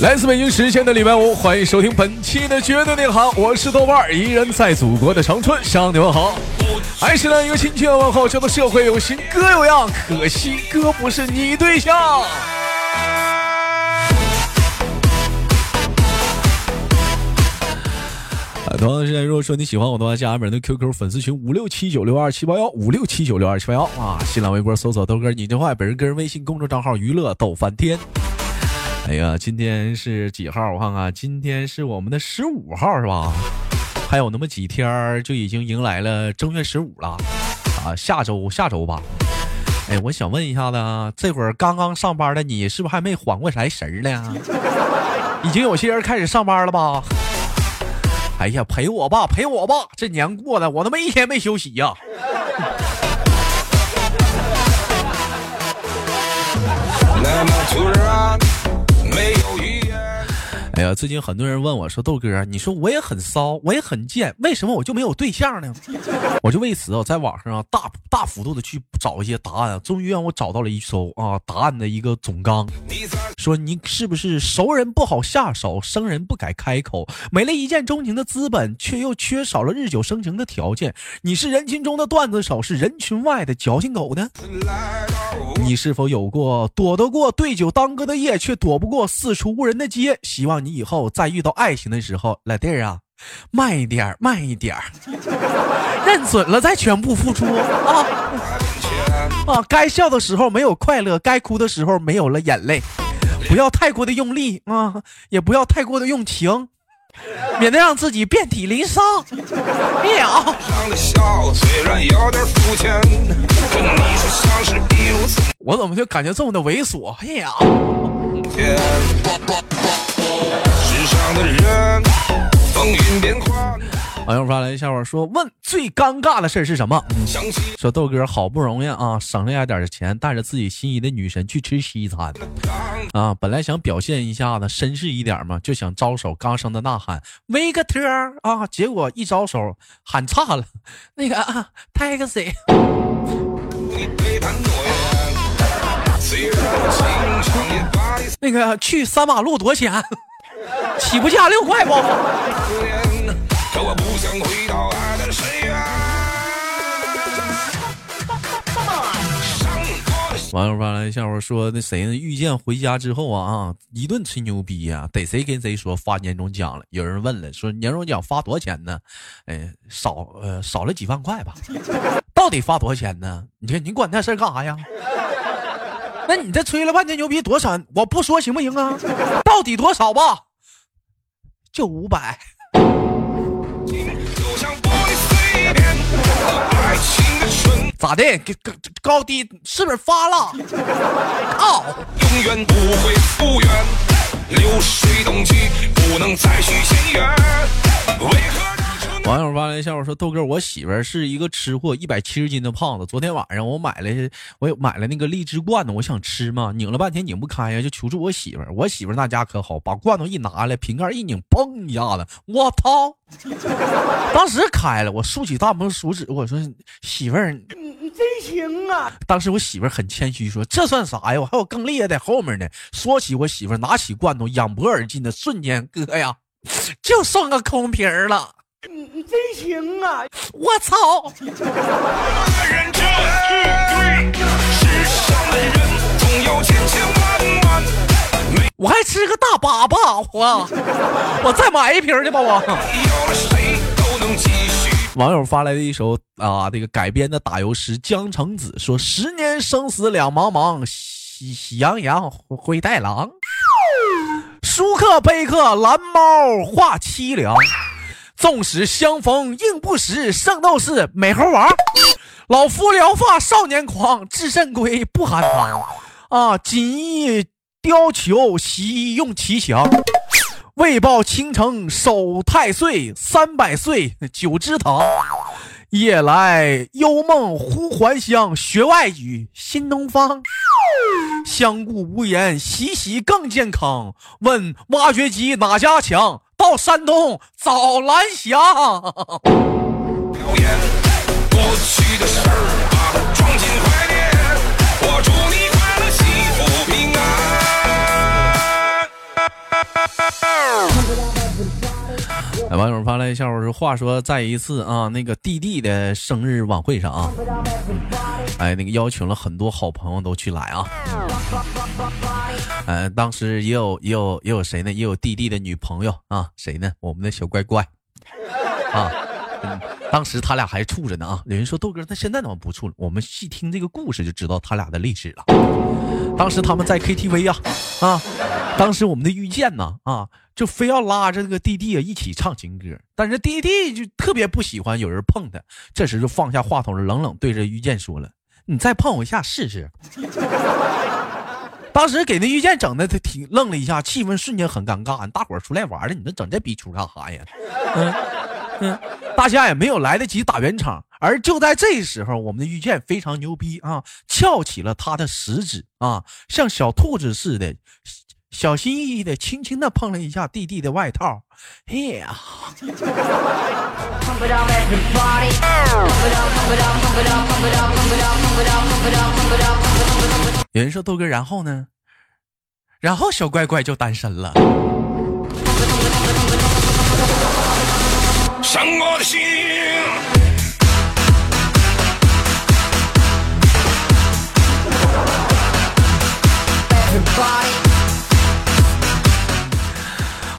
来自北京时间的礼拜五，欢迎收听本期的绝对内行，我是豆瓣儿，依然在祖国的长春向你们好。还是那一个亲切问候，叫做社会有型哥有样，可惜哥不是你对象。啊，同样的时间，如果说你喜欢我的话，加本人的 QQ 粉丝群五六七九六二七八幺五六七九六二七八幺啊，新浪微博搜索豆哥你的话，本人个人微信公众账号娱乐逗翻天。哎呀，今天是几号？我看看，今天是我们的十五号是吧？还有那么几天就已经迎来了正月十五了啊，下周下周吧。哎，我想问一下子，这会儿刚刚上班的你，是不是还没缓过来神呢？已经有些人开始上班了吧？哎呀，陪我吧，陪我吧！这年过的，我他妈一天没休息呀！哎呀，最近很多人问我说：“豆哥，你说我也很骚，我也很贱，为什么我就没有对象呢？” 我就为此啊，在网上啊大大幅度的去找一些答案，终于让我找到了一首啊答案的一个总纲，说你是不是熟人不好下手，生人不敢开口，没了一见钟情的资本，却又缺少了日久生情的条件？你是人群中的段子手，是人群外的矫情狗呢？你是否有过躲得过对酒当歌的夜，却躲不过四处无人的街？希望你以后再遇到爱情的时候，老弟儿啊，慢一点，慢一点，认准了再全部付出啊啊！该笑的时候没有快乐，该哭的时候没有了眼泪，不要太过的用力啊，也不要太过的用情。免得让自己遍体鳞伤。秒。我怎么就感觉这么的猥琐？哎呀！网友发来一笑话说：“问最尴尬的事是什么？”说豆哥好不容易啊，省了点钱，带着自己心仪的女神去吃西餐啊。本来想表现一下子绅士一点嘛，就想招手刚声的呐喊维克特啊，结果一招手喊差了，那个啊，taxi。那个去三马路多少钱？起步价六块不？网友发来笑话说：“那谁呢？遇见回家之后啊啊，一顿吹牛逼呀，逮谁跟谁说发年终奖了。有人问了，说年终奖发多少钱呢？哎，少呃少了几万块吧。到底发多少钱呢？你看你管那事儿干啥呀？那你这吹了半天牛逼多少？我不说行不行啊？到底多少吧？就五百。”咋的？高高低是不是发了？哦。永远不会复原，流水东去不能再续前缘。为何？网友发来笑话说：“豆哥，我媳妇儿是一个吃货，一百七十斤的胖子。昨天晚上我买了，我买了那个荔枝罐头，我想吃嘛，拧了半天拧不开呀，就求助我媳妇儿。我媳妇儿那家可好，把罐头一拿来，瓶盖一拧，嘣一下子，我操！当时开了，我竖起大拇手指，我说媳妇儿。”你你真行啊！当时我媳妇很谦虚说：“这算啥呀？我还有更厉害的后面呢。”说起我媳妇，拿起罐头仰脖而进的瞬间，哥呀，就剩个空瓶了。你你真行啊！我操！我还吃个大粑粑，我我再买一瓶去吧，我。网友发来的一首啊，这个改编的打油诗《江城子》说：“十年生死两茫茫，喜喜羊羊灰太狼。舒克贝克蓝猫画凄凉，纵使相逢应不识，圣斗士美猴王。老夫聊发少年狂，至肾归不寒堂。啊，锦衣貂裘习用奇强。”为报倾城守太岁，三百岁九芝堂。夜来幽梦忽还乡，学外语新东方。相顾无言，洗洗更健康。问挖掘机哪家强？到山东找蓝翔。来，网友发来一下，我说话说，在一次啊那个弟弟的生日晚会上啊，哎那个邀请了很多好朋友都去来啊。呃，当时也有也有也有谁呢？也有弟弟的女朋友啊，谁呢？我们的小乖乖啊。当时他俩还处着呢啊。有人说豆哥，他现在怎么不处了？我们细听这个故事就知道他俩的历史了。当时他们在 KTV 呀啊，当时我们的遇见呢啊。”就非要拉着这个弟弟啊一起唱情歌，但是弟弟就特别不喜欢有人碰他。这时就放下话筒，冷冷对着遇见说了：“你再碰我一下试试。” 当时给那遇见整的他挺愣了一下，气氛瞬间很尴尬。大伙儿出来玩的，你这整这逼出干啥呀？嗯嗯，大家也没有来得及打圆场。而就在这时候，我们的遇见非常牛逼啊，翘起了他的食指啊，像小兔子似的。小心翼翼的，轻轻的碰了一下弟弟的外套。哎呀！有人说豆哥，然后呢？然后小乖乖就单身了。伤我的心。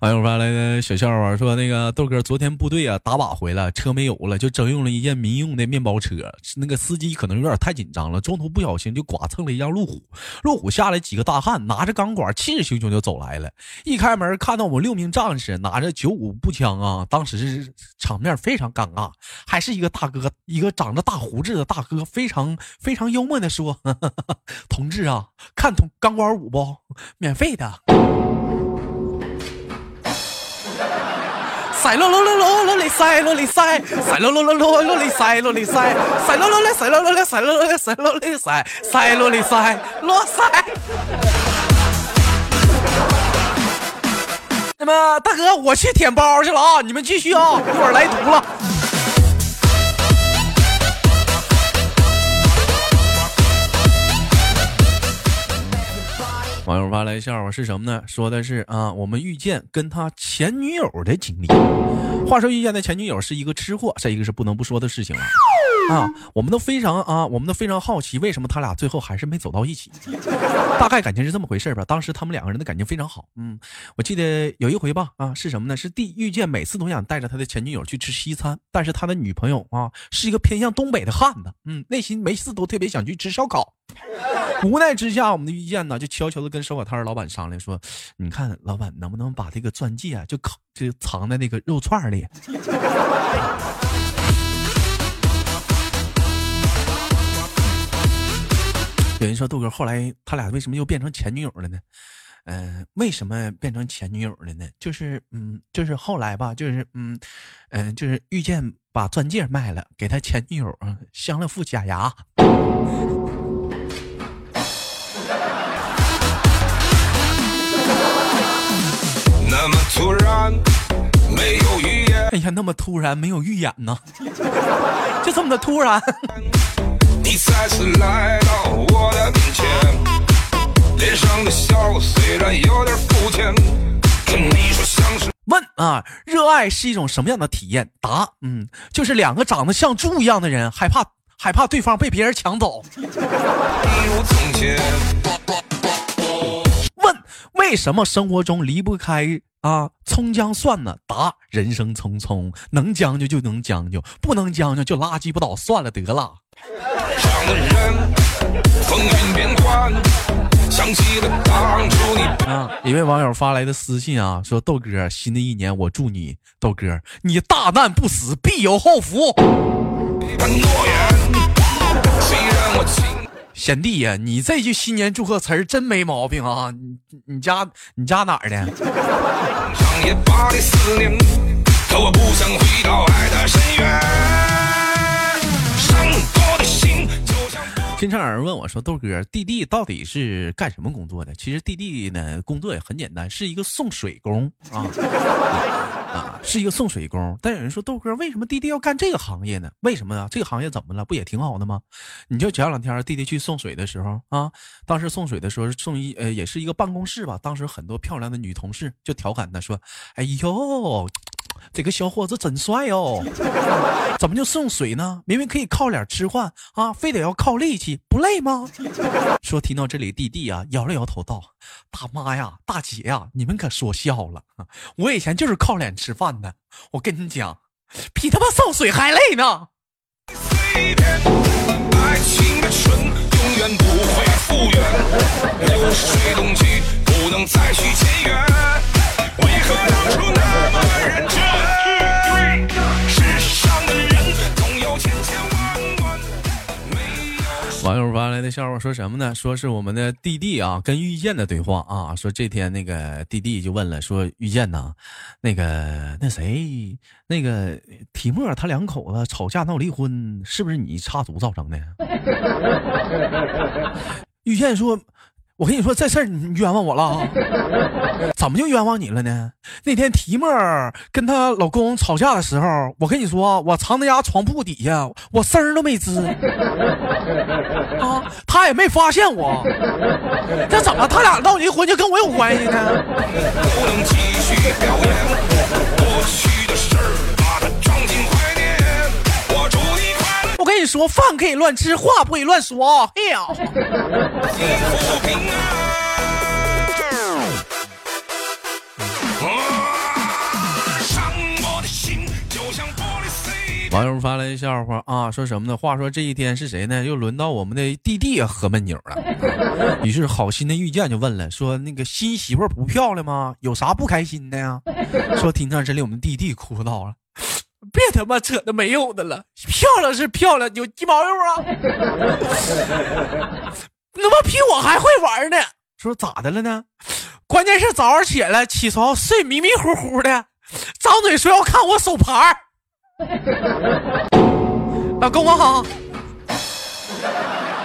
网友发来的小笑话说：“那个豆哥，昨天部队啊打靶回来，车没油了，就征用了一件民用的面包车。那个司机可能有点太紧张了，中途不小心就剐蹭了一辆路虎。路虎下来几个大汉，拿着钢管，气势汹汹就走来了。一开门看到我们六名战士拿着九五步枪啊，当时是场面非常尴尬。还是一个大哥，一个长着大胡子的大哥，非常非常幽默的说：同志啊，看同钢管舞不？免费的。”塞罗罗罗罗罗里塞罗里塞，塞罗罗罗罗罗里塞罗里塞，塞罗罗里塞罗罗里塞罗罗里塞罗里塞，塞罗里塞罗塞。那么大哥，我去舔包去了啊！你们继续啊，一会儿来图了。网友发来笑话是什么呢？说的是啊，我们遇见跟他前女友的经历。话说遇见的前女友是一个吃货，这一个是不能不说的事情了。我们都非常啊，我们都非常好奇，为什么他俩最后还是没走到一起？大概感情是这么回事吧。当时他们两个人的感情非常好。嗯，我记得有一回吧，啊，是什么呢？是第遇见每次都想带着他的前女友去吃西餐，但是他的女朋友啊是一个偏向东北的汉子，嗯，内心每次都特别想去吃烧烤。无奈之下，我们的遇见呢，就悄悄的跟烧烤摊老板商量说：“你看，老板能不能把这个钻戒啊，就烤就藏在那个肉串里。”有人说豆哥，后来他俩为什么又变成前女友了呢？嗯，为什么变成前女友了呢？就是嗯，就是后来吧，就是嗯嗯，就是遇见把钻戒卖了，给他前女友啊镶了副假牙。那么突然，没有预言。哎呀，那么突然没有预演呢，就这么的突然。你再次来到我的面前，脸上的笑虽然有点肤浅，跟你说像是问啊，热爱是一种什么样的体验？答，嗯，就是两个长得像猪一样的人，害怕害怕对方被别人抢走。问为什么生活中离不开啊葱姜蒜呢？答，人生匆匆，能将就就能将就，不能将就就垃圾不倒，算了得了。啊！一位网友发来的私信啊，说豆哥，新的一年我祝你，豆哥，你大难不死，必有后福。贤弟呀，你这句新年祝贺词儿真没毛病啊！你你家你家哪儿的？经常有人问我说：“豆哥，弟弟到底是干什么工作的？”其实弟弟呢，工作也很简单，是一个送水工啊啊，是一个送水工。但有人说：“豆哥，为什么弟弟要干这个行业呢？为什么呢？这个行业怎么了？不也挺好的吗？”你就前两天弟弟去送水的时候啊，当时送水的时候送一呃，也是一个办公室吧。当时很多漂亮的女同事就调侃他说：“哎呦，这个小伙子真帅哦，怎么就送水呢？明明可以靠脸吃饭啊，非得要靠力气，不累吗？说听到这里，弟弟啊摇了摇头道：“大妈呀，大姐呀，你们可说笑了。我以前就是靠脸吃饭的，我跟你讲，比他妈送水还累呢。”爱情的春永远不会复原，流水东去，不能再续前缘。为何当初那么认真？网友发来的笑话说什么呢？说是我们的弟弟啊跟遇见的对话啊。说这天那个弟弟就问了，说遇见呐，那个那谁那个提莫他两口子吵架闹离婚，是不是你插足造成的？遇见说。我跟你说这事儿，你冤枉我了，怎么就冤枉你了呢？那天提莫跟她老公吵架的时候，我跟你说，我藏在家床铺底下，我声儿都没吱，啊，他也没发现我，这怎么他俩闹离婚就跟我有关系呢？你说饭可以乱吃，话不可以乱说。嘿呀！网友发来笑话啊，说什么呢？话说这一天是谁呢？又轮到我们的弟弟喝闷酒了。于是好心的遇见就问了，说那个新媳妇不漂亮吗？有啥不开心的呀？说听到这里，我们弟弟哭到了。别他妈扯那没用的了，漂亮是漂亮，有鸡毛用啊！他妈比我还会玩呢。说咋的了呢？关键是早上起来起床睡迷迷糊糊的，张嘴说要看我手牌 老公我好。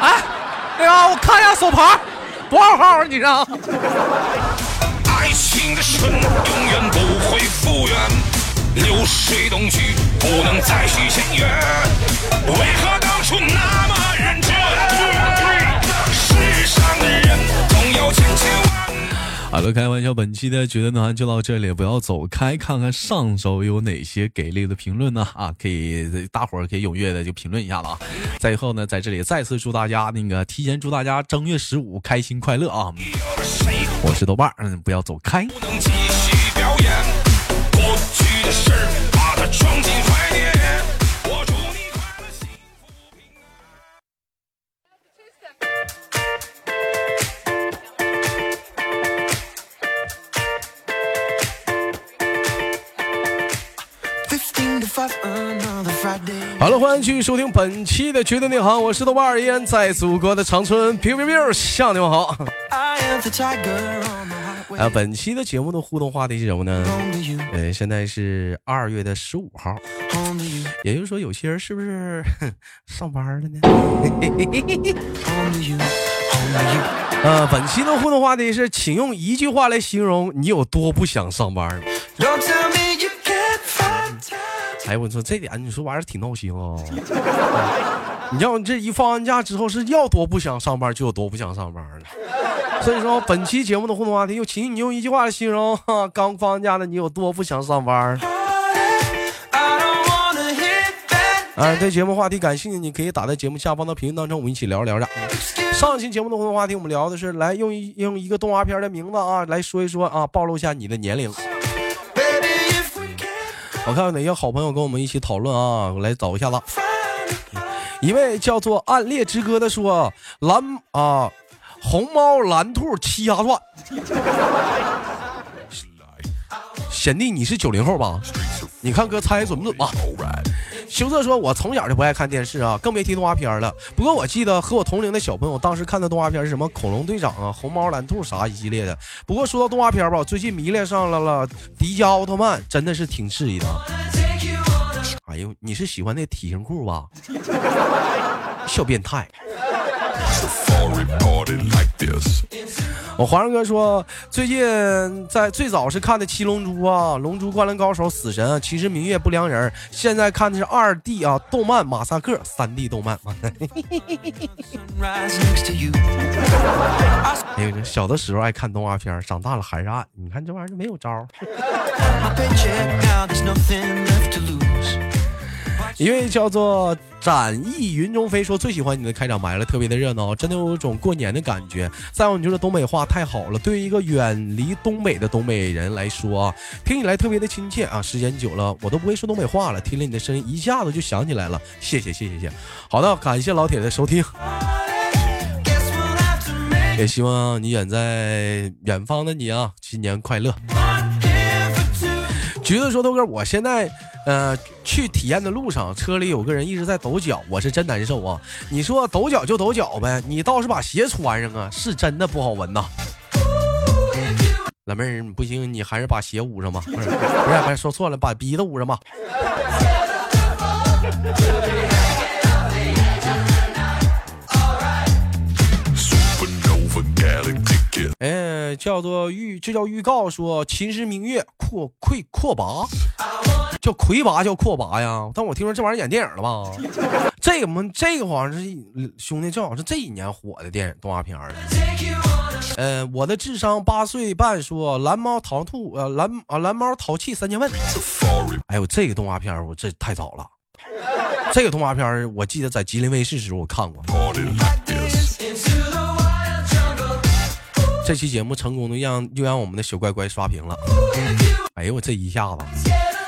哎，那个我看一下手牌多少号啊？你这。爱情的神永远不会复原。流水东去，不能再续前缘。为何当初那么了，开玩笑，本期的绝对内涵就到这里，不要走开，看看上周有哪些给力的评论呢？啊，可以，大伙儿可以踊跃的就评论一下了啊。最后呢，在这里再次祝大家那个提前祝大家正月十五开心快乐啊！我是豆瓣，嗯，不要走开。好了，欢迎继续收听本期的绝对内行，我是豆瓣儿，依然在祖国的长春，biu biu biu，向你们好。啊，本期的节目的互动话题是什么呢？呃，现在是二月的十五号，也就是说，有些人是不是 上班了呢？呃，本期的互动话题是，请用一句话来形容你有多不想上班。哎，我说这点，你说玩意儿挺闹心啊！你要这一放完假之后，是要多不想上班就有多不想上班了。所以说，本期节目的互动话题，又请你用一句话来形容 刚放完假的你有多不想上班。啊，对节目话题感兴趣，你可以打在节目下方的评论当中，我们一起聊聊着。上期节目的互动话题，我们聊的是来用一用一个动画片的名字啊来说一说啊，暴露一下你的年龄。我看看哪些好朋友跟我们一起讨论啊！我来找一下子。一位叫做《暗恋之歌》的说：“蓝啊，红猫蓝兔七侠传。”贤弟，你是九零后吧？你看哥猜准不准吧？羞涩说：“我从小就不爱看电视啊，更别提动画片了。不过我记得和我同龄的小朋友当时看的动画片是什么？恐龙队长啊，红毛蓝兔啥一系列的。不过说到动画片吧，我最近迷恋上了了迪迦奥特曼，真的是挺刺激的。哎呦，你是喜欢那体型裤吧？小变态。”我皇上哥说，最近在最早是看的《七龙珠》啊，《龙珠》《灌篮高手》《死神》，其实《明月不良人》，现在看的是二 D 啊，动漫《马赛克》三 D 动漫。哎呦，小的时候爱看动画片，长大了还是爱。你看这玩意儿就没有招。一位叫做展翼云中飞说最喜欢你的开场白了，特别的热闹，真的有一种过年的感觉。再有，你就是东北话太好了，对于一个远离东北的东北人来说啊，听起来特别的亲切啊。时间久了，我都不会说东北话了，听了你的声音，一下子就想起来了。谢谢谢谢谢。好的，感谢老铁的收听。也希望你远在远方的你啊，新年快乐。橘子说：“豆哥，我现在呃去体验的路上，车里有个人一直在抖脚，我是真难受啊。你说抖脚就抖脚呗，你倒是把鞋穿上啊，是真的不好闻呐。老妹儿不行，你还是把鞋捂上吧。不是不是，说错了，把鼻子捂上吧。”叫做预，这叫预告，说秦时明月阔溃阔拔，叫魁拔叫阔拔呀。但我听说这玩意儿演电影了吧？这个么，这个好像是兄弟，正好是这一年火的电影动画片儿。呃，我的智商八岁半说蓝猫淘兔，呃蓝啊蓝猫淘气三千问。哎呦，这个动画片我这太早了。这个动画片我记得在吉林卫视时候我看过。这期节目成功的让又让我们的小乖乖刷屏了。哎呦我这一下子，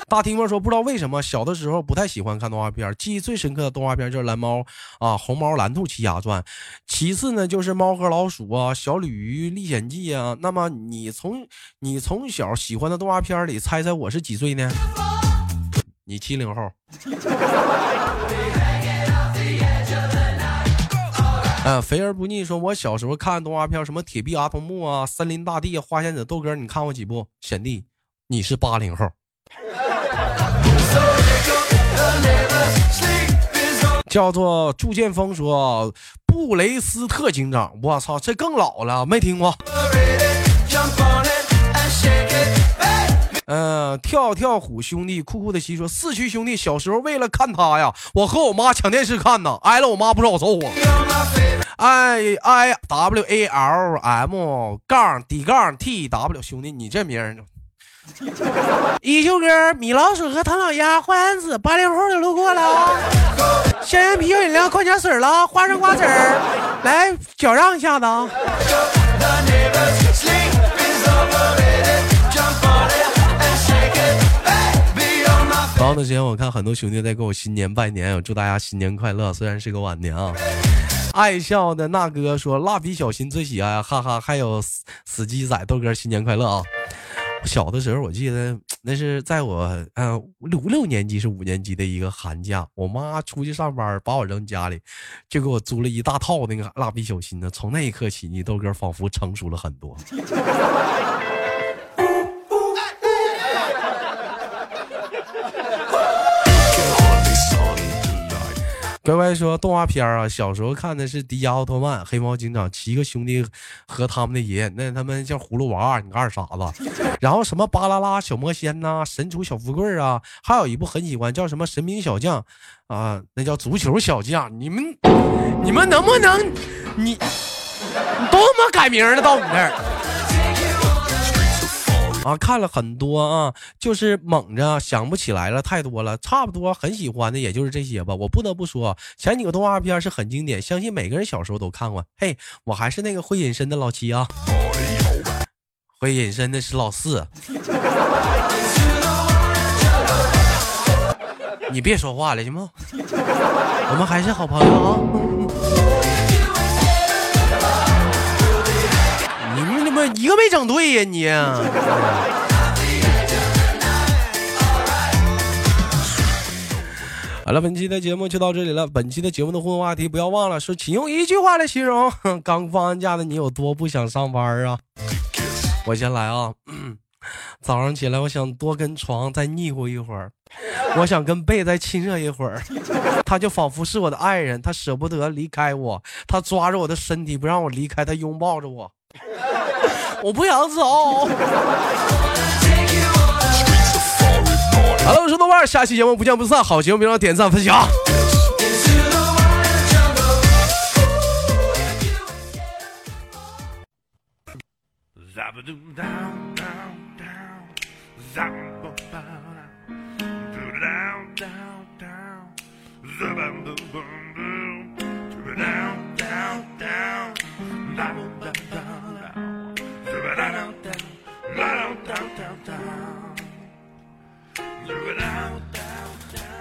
大提莫说不知道为什么小的时候不太喜欢看动画片，记忆最深刻的动画片就是蓝猫啊红猫蓝兔奇侠传，其次呢就是猫和老鼠啊小鲤鱼历险记啊。那么你从你从小喜欢的动画片里猜猜我是几岁呢？你七零后。嗯，肥而不腻说，我小时候看动画片，什么铁臂阿童木啊，森林大帝、花仙子、豆哥，你看过几部？贤弟，你是八零后。叫做祝剑锋说，布雷斯特警长，我操，这更老了，没听过。嗯，跳跳虎兄弟酷酷的西说，四驱兄弟小时候为了看他呀，我和我妈抢电视看呢，挨了我妈不少揍啊。I i w a l m 杠 d 杠 t w 兄弟，你这名一休哥，米老鼠和唐老鸭，花仙子，八零后的路过了，香烟啤酒饮料，矿泉水了，花生瓜子儿，来脚让一下子啊。前段时间我看很多兄弟在给我新年拜年，我祝大家新年快乐。虽然是个晚年啊，爱笑的那哥说蜡笔小新最喜爱，哈哈，还有死鸡仔豆哥新年快乐啊！小的时候我记得那是在我呃五六年级是五年级的一个寒假，我妈出去上班把我扔家里，就给我租了一大套那个蜡笔小新呢。从那一刻起，你豆哥仿佛成熟了很多。乖乖说动画片啊，小时候看的是迪迦奥特曼、黑猫警长、七个兄弟和他们的爷爷，那他们叫葫芦娃，你个二傻子。然后什么巴啦啦小魔仙呐，神厨小富贵啊，还有一部很喜欢叫什么神兵小将啊，那叫足球小将。你们你们能不能你你都他妈改名了到你这儿？啊，看了很多啊，就是猛着想不起来了，太多了，差不多很喜欢的也就是这些吧。我不得不说，前几个动画片是很经典，相信每个人小时候都看过。嘿，我还是那个会隐身的老七啊，会隐身的是老四。你别说话了行吗？我们还是好朋友啊。一个没整对呀你！好了，本期的节目就到这里了。本期的节目的互动话题，不要忘了说，请用一句话来形容 刚放完假的你有多不想上班啊！我先来啊，早上起来我想多跟床再腻乎一会儿，我想跟被再亲热一会儿，他就仿佛是我的爱人，他舍不得离开我，他抓着我的身体不让我离开，他拥抱着我。我不想走。好了，我是豆瓣，下期节目不见不散。好节目别忘了点赞分享。